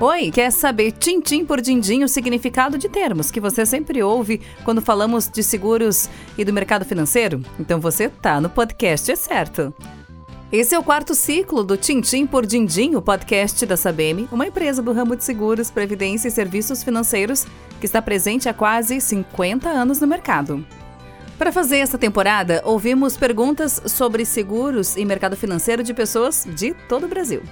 Oi, quer saber tintim por dindim o significado de termos que você sempre ouve quando falamos de seguros e do mercado financeiro? Então você tá no podcast é certo. Esse é o quarto ciclo do Tintim por Dindim, o podcast da Sabem, uma empresa do ramo de seguros, previdência e serviços financeiros que está presente há quase 50 anos no mercado. Para fazer essa temporada, ouvimos perguntas sobre seguros e mercado financeiro de pessoas de todo o Brasil.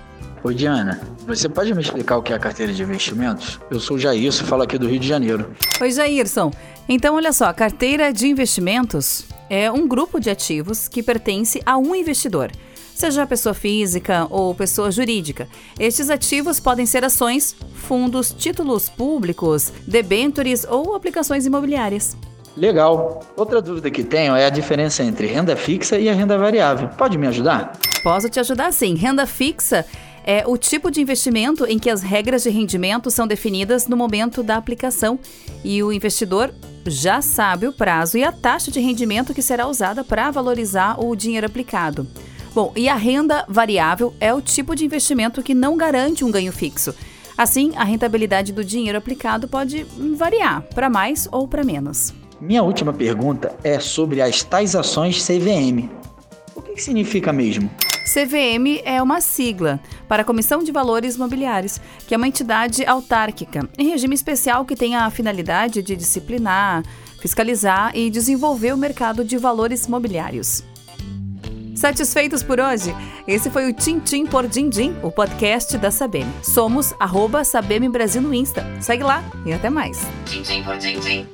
Oi, Diana. Você pode me explicar o que é a carteira de investimentos? Eu sou o Jairson, falo aqui do Rio de Janeiro. Oi, Jairson. Então, olha só, a carteira de investimentos é um grupo de ativos que pertence a um investidor, seja pessoa física ou pessoa jurídica. Estes ativos podem ser ações, fundos, títulos públicos, debêntures ou aplicações imobiliárias. Legal. Outra dúvida que tenho é a diferença entre renda fixa e a renda variável. Pode me ajudar? Posso te ajudar sim. Renda fixa é o tipo de investimento em que as regras de rendimento são definidas no momento da aplicação e o investidor já sabe o prazo e a taxa de rendimento que será usada para valorizar o dinheiro aplicado. Bom, e a renda variável é o tipo de investimento que não garante um ganho fixo. Assim, a rentabilidade do dinheiro aplicado pode variar para mais ou para menos. Minha última pergunta é sobre as tais ações CVM. O que, que significa mesmo? CVM é uma sigla para a Comissão de Valores Mobiliários, que é uma entidade autárquica, em regime especial que tem a finalidade de disciplinar, fiscalizar e desenvolver o mercado de valores mobiliários. Satisfeitos por hoje? Esse foi o Tintim por Dindim, o podcast da Sabem. Somos arroba Sabem Brasil no Insta. Segue lá e até mais. Tintim por Dindim.